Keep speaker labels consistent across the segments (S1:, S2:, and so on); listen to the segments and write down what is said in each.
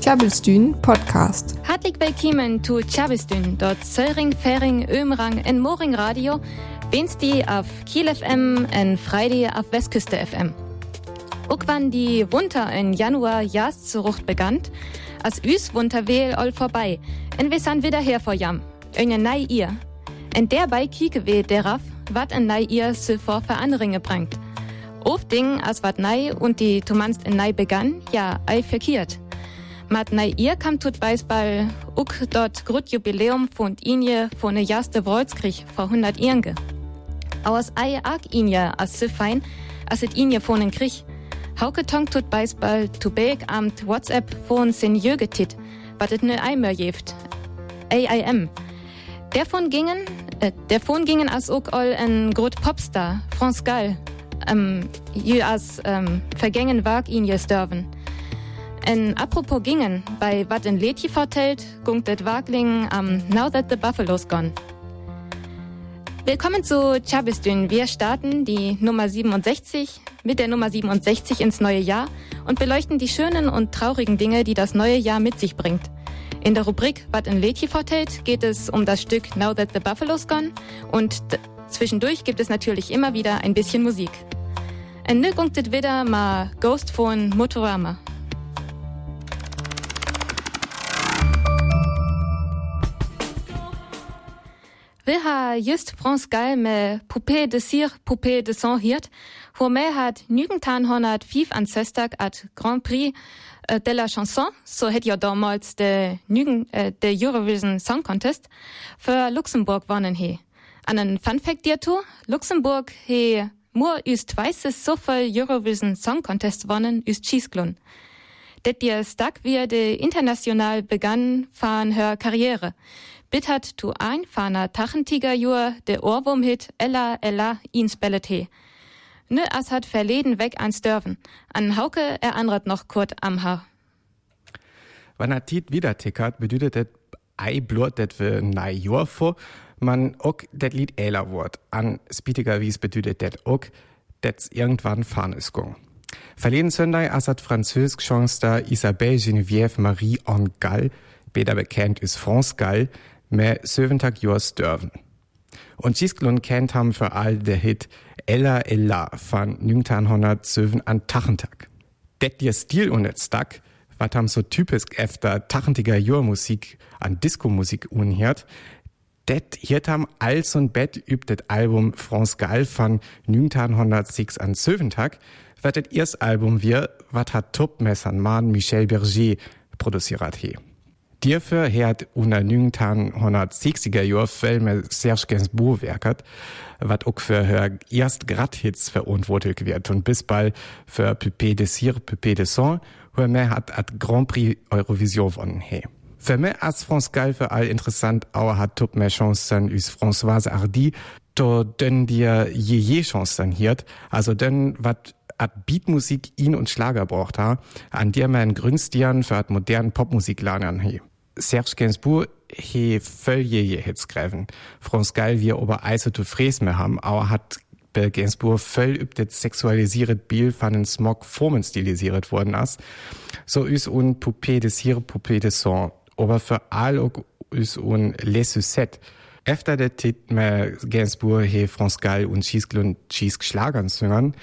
S1: Tjabelstün Podcast.
S2: Hartelijk willkommen zu Tjabelstün, dort Söring, Fering, Ömrang en Moring Radio, Wednesday auf Kiel FM en Friday auf Westküste FM. Auch wann die Winter in Januar Jahreszurucht begann, als üs Winter wähl all vorbei, en wir sind wieder her vor Jam, eine nei ihr. En derbei kieke wir darauf, wat en nei ihr so vor Veränderungen bringt. Oft Ding, als wat nei und die Tumanst in nei begann, ja, ei verkehrt. Mat nei ihr kam tut Beisball uk dort grut Jubiläum von Inje von der erste Wolfskrieg vor 100 Jahren. Aus ei arg Inje as so fein, as et Inje von den Krieg. Hauke tong tut Beisball tu beg amt WhatsApp von sin Jögetit, wat et ne Eimer jeft. AIM. Davon gingen, äh, davon gingen as ook all en grot Popstar, France Gall, ähm, jü as ähm, vergängen wag ihn jes dörven. En apropos gingen, bei wat in Lädje vertellt, gungt et Wagling am Now That the Buffalo's Gone. Willkommen zu Chabistün. Wir starten die Nummer 67 mit der Nummer 67 ins neue Jahr und beleuchten die schönen und traurigen Dinge, die das neue Jahr mit sich bringt. In der Rubrik Wat in Lädje vertellt geht es um das Stück Now That the Buffalo's Gone und zwischendurch gibt es natürlich immer wieder ein bisschen Musik. En nu gungt het wieder mal Ghost von Motorama. Wir haben just France Gall med Poupée de Cire, Poupée de Sang hiert, hvor med hat 1905 an Søstag at Grand Prix äh, de la Chanson, so hätt ja damals de, Nügen, äh, de Eurovision Song Contest, für Luxemburg wonnen he. An Fun Fact dir Luxemburg he nur üst weißes so viel Eurovision Song Contest wonnen üst Schießglun. Det dir Stag wie de international begann fahren hör Karriere. Bit hat tu ein fahner Tachentiger Jur de Ohrwurm-Hit Ella Ella ihn spellet he. Ne as hat verleden weg ans Dörfen. An Hauke erandert noch Kurt am Haar.
S3: Wann er tit wieder tickert, bedeutet det ei blurt det we nei Jor vor, man ook det Lied Äler Wort. An spitiger wies bedeutet det ook, det's irgendwann fahren ist gung. Verleden Sonntag as hat französisch Chanster Isabelle Geneviève Marie en Gall, besser bekannt ist France Gall, mehr Söventag Jors dörven. Und Gisklund kennt ham für all der Hit Ella Ella von 1907 an Tachentag. Det dir Stil und et Stack, wat ham so typisch efter tachentiger Jor-Musik an Disco-Musik unhört, det hiert ham als und Bett übt det Album France Gall von 1906 an Söventag, wat det erst Album wir, wat hat Topmessern Mann Michel Berger produziert he. Dierfür hat unter 1960er Jahren Filme Serge Gainsbourg werket, wat auch für her erst Grad-Hits verantwortlich wird. Und bis bald für Pépé de Cire, Pépé de Sang, wo mehr hat at Grand Prix Eurovision gewonnen he. Als France Gall für all interessant, aber hat top mehr Chancen üs Françoise Hardy, to denn dir je je Chancen hiert, also denn wat at Beatmusik ihn und Schlager braucht ha, an der man Grünstieren für at modernen Popmusik lernen he. Serge Gainsbourg he voll je je Hits. France Gall wir ober Eise zu Fräs mehr haben, aber hat bei Gainsbourg voll üb det sexualisiert Bild von den Smog Formen stilisiert worden as. So is un Poupée de Cire, Poupée de Sang. Aber für all auch is un Les Sucettes. Efter der Tit me Gainsbourg he France Gall und Schießgl und Schießg Schlagern singen,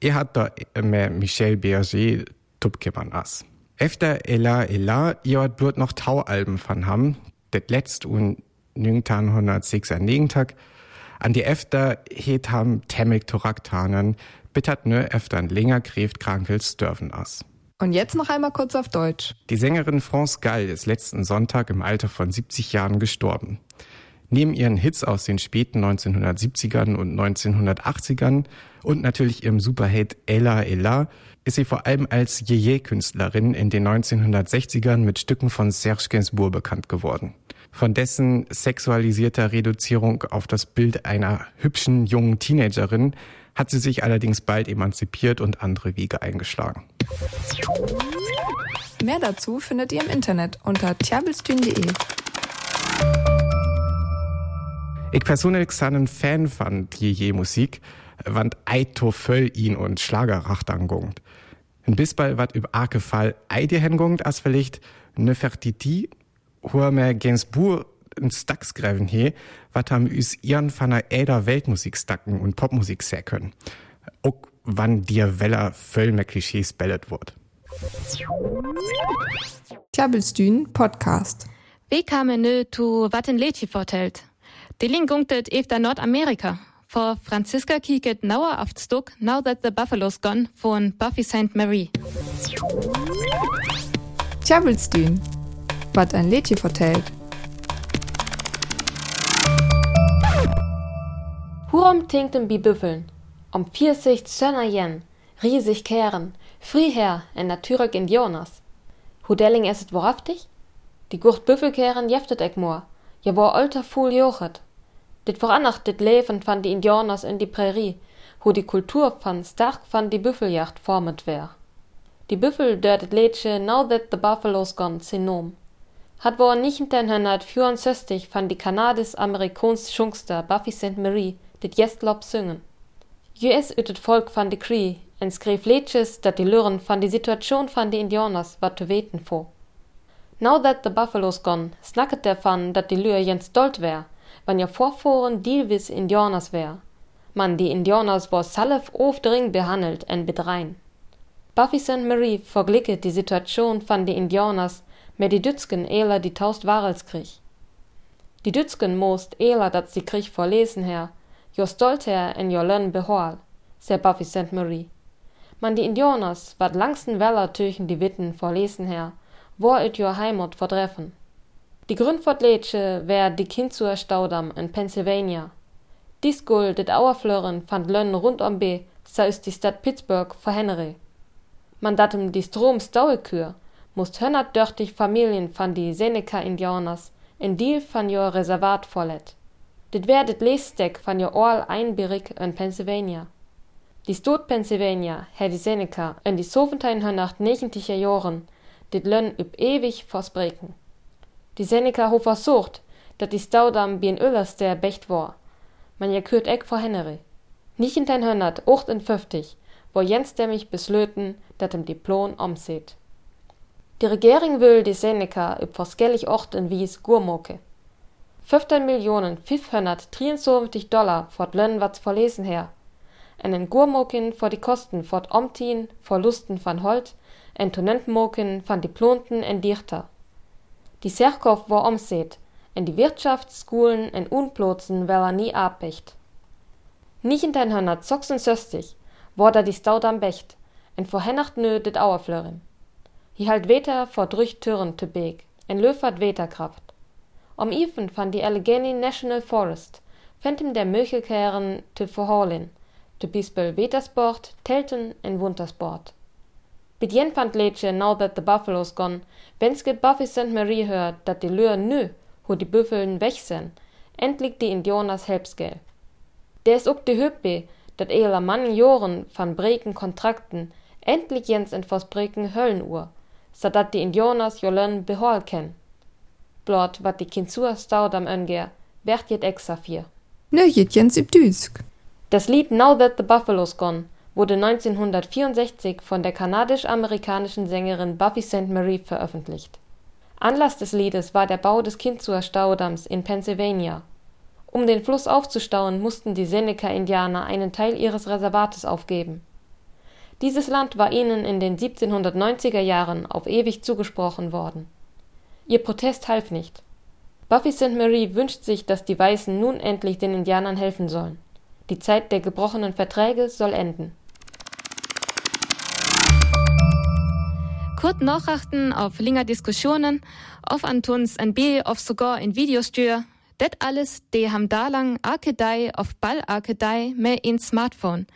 S3: er hat da me Michel Berger tupkeman as. Efter Ella Ella, ihr hat blut noch Taualben von ham, det letzt und 1906 Tag, an die Efter het ham Temmig Toraktanen, bittert nö efter länger Kräft krankels dürfen as.
S1: Und jetzt noch einmal kurz auf Deutsch.
S3: Die Sängerin France Gall ist letzten Sonntag im Alter von 70 Jahren gestorben. Neben ihren Hits aus den späten 1970ern und 1980ern und natürlich ihrem Superhit Ella Ella ist sie vor allem als Yeye-Künstlerin in den 1960ern mit Stücken von Serge Gainsbourg bekannt geworden. Von dessen sexualisierter Reduzierung auf das Bild einer hübschen jungen Teenagerin hat sie sich allerdings bald emanzipiert und andere Wege eingeschlagen.
S1: Mehr dazu findet ihr im Internet unter tjabelstün.de.
S3: Ich persönlich bin ein Fan von Yeye Musik, want eito voll ihn und Schlagerracht angungt. Ein Bisball wat über arke Fall Eide hengungt as vielleicht ne Fertiti, hoher mehr Gainsbourg ein Stacks gräven he, wat ham üs ihren von der Äder Weltmusik stacken und Popmusik sehr können. Auch wann dir Weller völl mehr Klischees bellet wird.
S1: Tjabelstühn Podcast.
S2: Wie kam nö zu wat ein Lädchen vortelt? Die Link gunktet efter Nordamerika. For Franziska kieket nauer auf Stuck Now That the Buffalo's Gone von Buffy St. Mary.
S1: Tjabelstühn. Wat ein Lädchen vertellt.
S4: Hurum tinkten bi Büffeln, um vierzig Sönner jen, riesig kehren, Friher en natürlich in Jonas. Hudelling esset wohaftig? Die Gurt Büffelkehren jeftet ek moor, ja wo alter Fuhl jochet. Dit vorannacht dit Leven van die Indianers in die Prärie, wo die Kultur van stark van die Büffeljacht formet wär. Die Büffel dördet Lädsche Now That the Buffalo's Gone synom. Hat wo 1964 van die Kanadis-Amerikons Schungster Buffy St. Marie dit jestlop singen. US ütet Volk van de Cree en skreef liedjes dat die luren van die Situation van die Indianers wat te weten vor. Now that the buffalo's gone, snacket dervan dat die Lür jens stolt wär, wann ja vorvoren Dealwis Indianers wär. Man die Indianers war salf ofdring behandelt en bedrein. Buffy St. Marie verglicke die Situation van die Indianers mit die Dützgen eler die taust Warelskrieg. Die Dützgen most eler dat die Krieg verlesen her, jo stolt her en jo lön behol, ser Buffy St. Marie. Man die Indianers wat langsten Weller töchen die Witten verlesen her, wo it jo Heimat verdreffen. Die Grünfortlätsche wär die Kinzuer Staudamm in Pennsylvania. Dies Guld dit Auerflören fand Lönn rund um B, sa ist die Stadt Pittsburgh vor Henry. Man datem die Stroms Dauekür, musst hönnert dörtig Familien van die Seneca-Indianers in Deal van jo Reservat vorlet. Dit wär dit Leesdeck van jo All einberig in Pennsylvania. Die Stot Pennsylvania hä die Seneca in die Soventijn hönnacht negentiger Joren, dit Lönn üb ewig verspreken. Die Seneca ho versucht, dat die Staudam bien Öllers der Becht war. Man ja kürt eck vor Henry. Nichentijn hönnert ocht in fünftig, wo Jens dämmig beslöten, dat im Diplom omseht. Die Regering will die Seneca üb forskellig Ort in Wies Gurmoke. 15 Millionen 573 Dollar fort Lönn wat's verlesen her. En Gurmokin vor die Kosten fort Omtin, Verlusten van Holt, en Tonentmokin van die Plonten en Dichter. Die Serkow war omseht, en die Wirtschaftsschulen en Unplotzen weller nie zoxen söstig, war da die Staud am Becht, en vorhennacht nö dit Auerflörin. Hi halt Weter vor drüch Türen te Beek, en löfert Weterkraft. Om Even van die Allegheny National Forest, fand ihm der Möchelkehren te verholen, te Bispel Wetersport, Telten en Wintersport. Bidjen fand Lädsche now that the buffalo's gone, wenn's get Buffy St. Marie hört, dat die Lür nö, wo die Büffeln weg sind, endlich die Indianers helpsgel. Der is ook de Hüppe, dat eler Mann Joren van Breken Kontrakten, endlich jens in Versbreken Höllenuhr, so dat die Indianers jolön behol ken. Blot wat die Kinzur staud am Önger, werd jet extra vier.
S1: Nö, jet jens Düsk.
S4: Das Lied Now That the Buffalo's Gone wurde 1964 von der kanadisch-amerikanischen Sängerin Buffy St. Marie veröffentlicht. Anlass des Liedes war der Bau des Kinzur Staudamms in Pennsylvania. Um den Fluss aufzustauen, mussten die Seneca-Indianer einen Teil ihres Reservates aufgeben. Dieses Land war ihnen in den 1790er Jahren auf ewig zugesprochen worden. Ihr Protest half nicht. Buffy St. Marie wünscht sich, dass die Weißen nun endlich den Indianern helfen sollen. Die Zeit der gebrochenen Verträge soll enden.
S2: Kurt Nachrichten auf länger Diskussionen, auf Antons ein B, auf sogar in Videostür. Det alles, de ham da lang Arkedei auf Ball Arkedei mehr in Smartphone.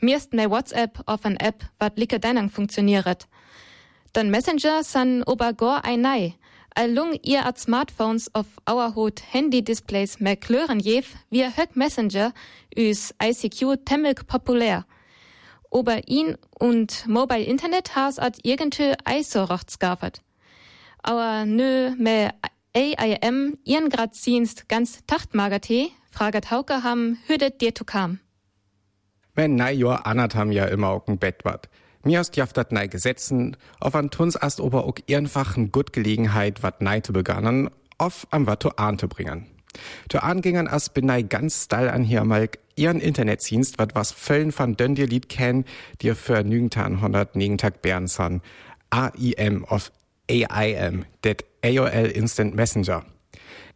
S2: Mir ist mehr WhatsApp auf ein App, wat like deinang funktioniert. Dann Messenger san obergor ein Nei. Allung ihr at Smartphones auf our Hut Handy-Displays mehr klören jev, wir Höck Messenger üs ICQ temmig populär. Ober ihn und Mobile Internet has at irgende Eisorochts gafert. Aber nö, me AIM ihren grad zienst ganz tachtmagertee, fraget Hauke ham, hüdet dir zu kam.
S3: Wenn na jo annat ham ja immer auch ein Bett wat. Mir ist jaftat nei Gesetzen, auf an tuns ast ober auch einfach n gut Gelegenheit, wat nei zu begannen, auf am wat to an zu bringen. To angingern as bin nei ganz stall an hier mal ihren Internetdienst, wat was Föllen von Döndir Lied kennen, dir für nügentan 100 Tag Bern san. AIM of AIM, det AOL Instant Messenger.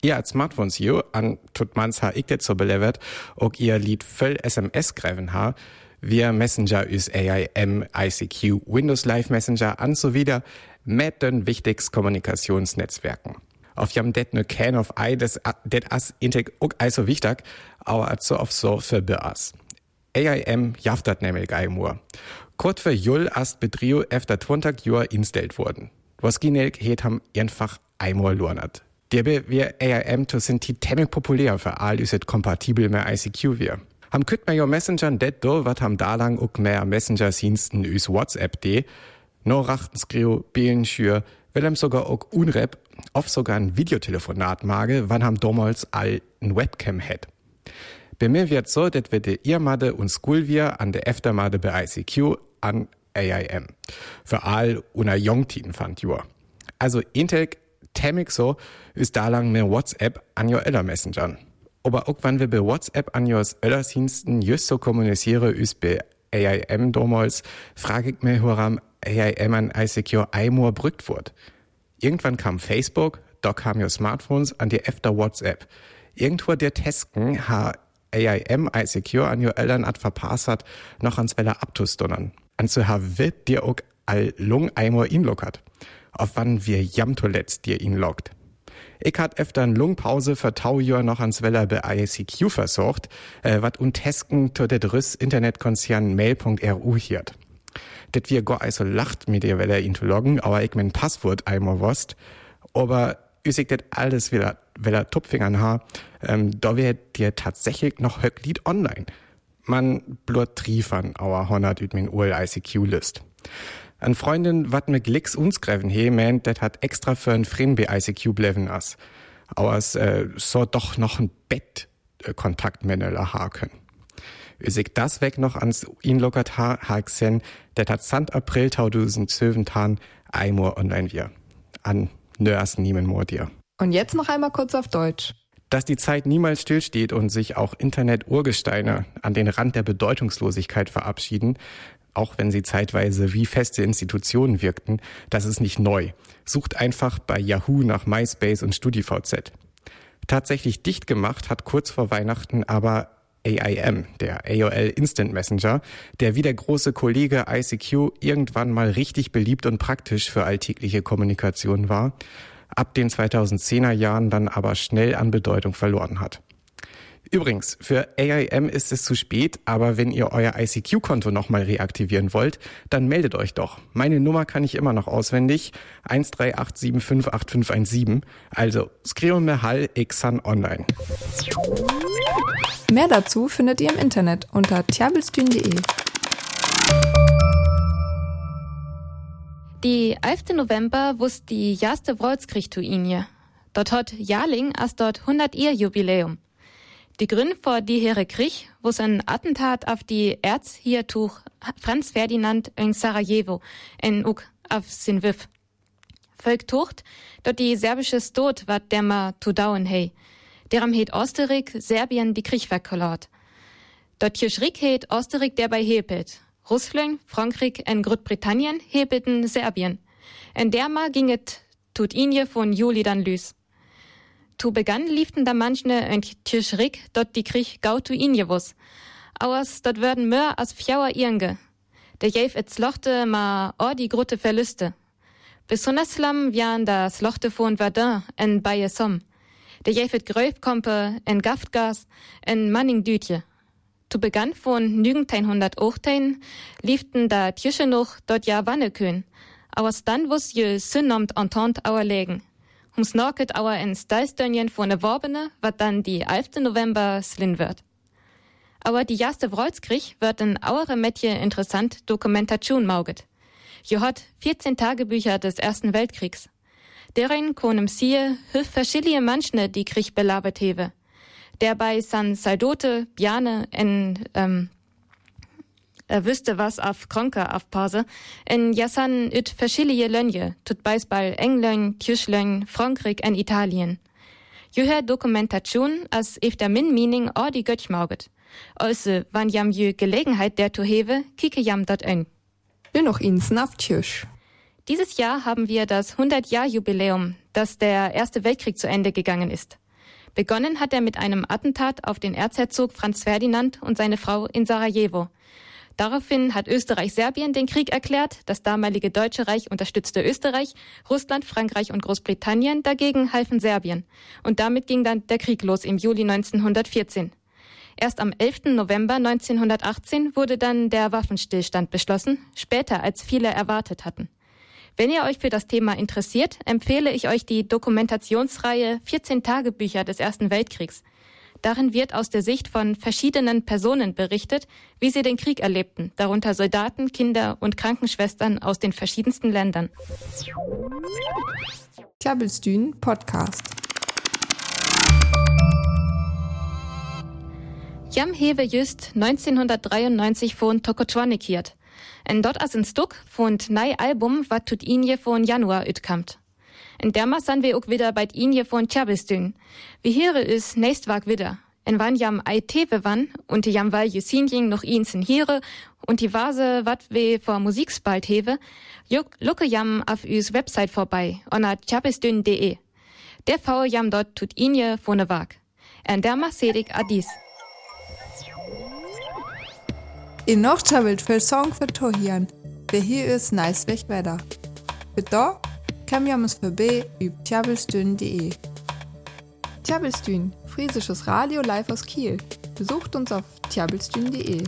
S3: Ihr als Smartphones jo an tut mans ha ich det so belevert, og ihr Lied voll SMS greifen ha, via Messenger is AIM, ICQ, Windows Live Messenger an so wieder mit den wichtigsten Kommunikationsnetzwerken. Auf jam det ne can of I des det as integ ook also wichtig, aber also auf so für beas. AIM jaftat nämlich einmur. Kurt für Jul ast Bedrio efter 20 Jahr instellt worden. Was ginelk het ham einfach einmal lurnert. Derbe wir AIM to sind die temmig populär für all üset kompatibel mehr ICQ wir. Ham kütt mehr Messenger det do, wat ham da lang ook mehr Messenger-Diensten üs WhatsApp de, no rachtensgrio, Beelenschür, willem sogar ook unrep, oft sogar ein Videotelefonat mage, wann ham damals all ein Webcam het. Bei mir wird so, dat wir de ihr Made und wir an der Eftermade bei ICQ an AIM. Für all una Jungtien fand jur. Also Intel temmig so ist da lang mehr WhatsApp an your Eller Messengern. Aber auch wenn wir bei WhatsApp an your Eller Diensten just so kommuniziere, ist bei AIM damals, frage ich mich, warum AIM an ICQ einmal brückt wird. Irgendwann kam Facebook, da kam your Smartphones an die efter WhatsApp. Irgendwo der Tesken ha AIM ICQ an your Eltern at verpasst hat, noch ans Weller abzustonnern. An zu ha wird dir auch all lung einmal inlockert auf wann wir jam zuletzt dir ihn lockt. Ich hat efter n Lungpause für Taujahr noch ans Weller bei ICQ versorgt, äh, wat untesken to det Rüss Internetkonzern mail.ru hiert. Det wir go also lacht mit ihr Weller ihn loggen, aber ich mein Passwort einmal wost, aber üsig det alles wieder Weller Tupfingern ha, ähm, da wird dir tatsächlich noch Höcklied online. Man blut triefern, aber 100 üt min Uhr ICQ-List. An Freundin wat me Glicks unsgreven he meint, dat hat extra für ein Frin bei ICQ bleven ass. Aber es äh, so doch noch ein Bett äh, Kontaktmänner haken. Üsig das weg noch ans ihn lockert ha haxen, dat hat Sant April 2017 einmal online wir. An nörs niemen more dir.
S1: Und jetzt noch einmal kurz auf Deutsch.
S3: Dass die Zeit niemals stillsteht und sich auch Internet-Urgesteine an den Rand der Bedeutungslosigkeit verabschieden, auch wenn sie zeitweise wie feste Institutionen wirkten, das ist nicht neu. Sucht einfach bei Yahoo nach MySpace und StudiVZ. Tatsächlich dicht gemacht hat kurz vor Weihnachten aber AIM, der AOL Instant Messenger, der wie der große Kollege ICQ irgendwann mal richtig beliebt und praktisch für alltägliche Kommunikation war, ab den 2010er Jahren dann aber schnell an Bedeutung verloren hat. Übrigens, für AIM ist es zu spät, aber wenn ihr euer ICQ-Konto nochmal reaktivieren wollt, dann meldet euch doch. Meine Nummer kann ich immer noch auswendig. 138758517. Also, skrive mir Hall Xan online.
S1: Mehr dazu findet ihr im Internet unter tjabelstühn.de.
S2: Die 11. November wusste die erste Wolfskrieg-Tuinie. Dort hat Jarling erst dort 100 Jahr Jubiläum. Die Gründe vor die Heere Krieg, wo ein Attentat auf die Erzhiertuch Franz Ferdinand in Sarajevo in Uk auf Sinviv. Volk tucht, dort die serbische Stot wat der ma zu dauen hei. Deram het Osterik Serbien die Krieg verkolort. Dort Schrick het Osterik der bei Hepet. Russland, Frankreich und Großbritannien hebeten Serbien. En derma ginget tut inje von Juli dann lüs. Tu begann lieften da manchne ein Tischrik, dort die Krieg gau tu inje wus. Auers dort werden mehr als fjauer irnge. Der jäf et slochte ma or die grote Verluste. Besonders lam wian da slochte von Verdun en Baye Somme. Der jäf et Gröfkompe en Gaftgas en Manning Dütje. Tu begann von 1918 lieften da Tische noch dort ja Wannekön. Auers dann wus je synnomt Entente auer Hum snorket auer en Stalsdönjen von der Worbene, wat dann die 11. November slin wird. Aber die erste Wrolskrieg wird in auere Metje interessant Dokumentation mauget. Jo hat 14 Tagebücher des Ersten Weltkriegs. Derin konem siehe hüf verschillige Manschne die Krieg belabert hewe. Der bei San Saldote, Biane, en, ähm, er wüsste was auf Kronke aufpause, en jassan üt verschiedene Lönje, tut Beisball Englön, Tjuschlön, Frankreich en Italien. Juher Dokumentation as if der Min Meaning or die Götch mauget. Also, wann jam jü Gelegenheit der to hewe, kike jam dort ön.
S1: Will noch ins Naftjösch.
S2: Dieses Jahr haben wir das 100-Jahr-Jubiläum, dass der Erste Weltkrieg zu Ende gegangen ist. Begonnen hat er mit einem Attentat auf den Erzherzog Franz Ferdinand und seine Frau in Sarajevo. Daraufhin hat Österreich-Serbien den Krieg erklärt, das damalige Deutsche Reich unterstützte Österreich, Russland, Frankreich und Großbritannien dagegen halfen Serbien. Und damit ging dann der Krieg los im Juli 1914. Erst am 11. November 1918 wurde dann der Waffenstillstand beschlossen, später als viele erwartet hatten. Wenn ihr euch für das Thema interessiert, empfehle ich euch die Dokumentationsreihe 14 Tagebücher des Ersten Weltkriegs. Darin wird aus der Sicht von verschiedenen Personen berichtet, wie sie den Krieg erlebten, darunter Soldaten, Kinder und Krankenschwestern aus den verschiedensten Ländern.
S1: Klabbelstühn Podcast.
S2: Jam hewe just 1993 von Tokotronikiert. En dort as en Stück von nei Album, wat tut inje von Januar utkamt. En derma san wir ook wieder bei inje von Tjabistün. Wie here is nächst wag wieder. En wann jam ei tewe wann, und jam weil jesinjing noch insen here, und die Vase wat we vor Musikspalt hewe, lucke jam auf üs Website vorbei, onna tjabistün.de. Der V jam dort tut inje von wag. En derma sedig adis.
S1: In noch tjabelt für Song für Tohian. Wer hier ist nice weg weiter. Für da kann wir uns vorbei über tjabelstün.de. Tjabelstün, friesisches Radio live aus Kiel. Besucht uns auf tjabelstün.de.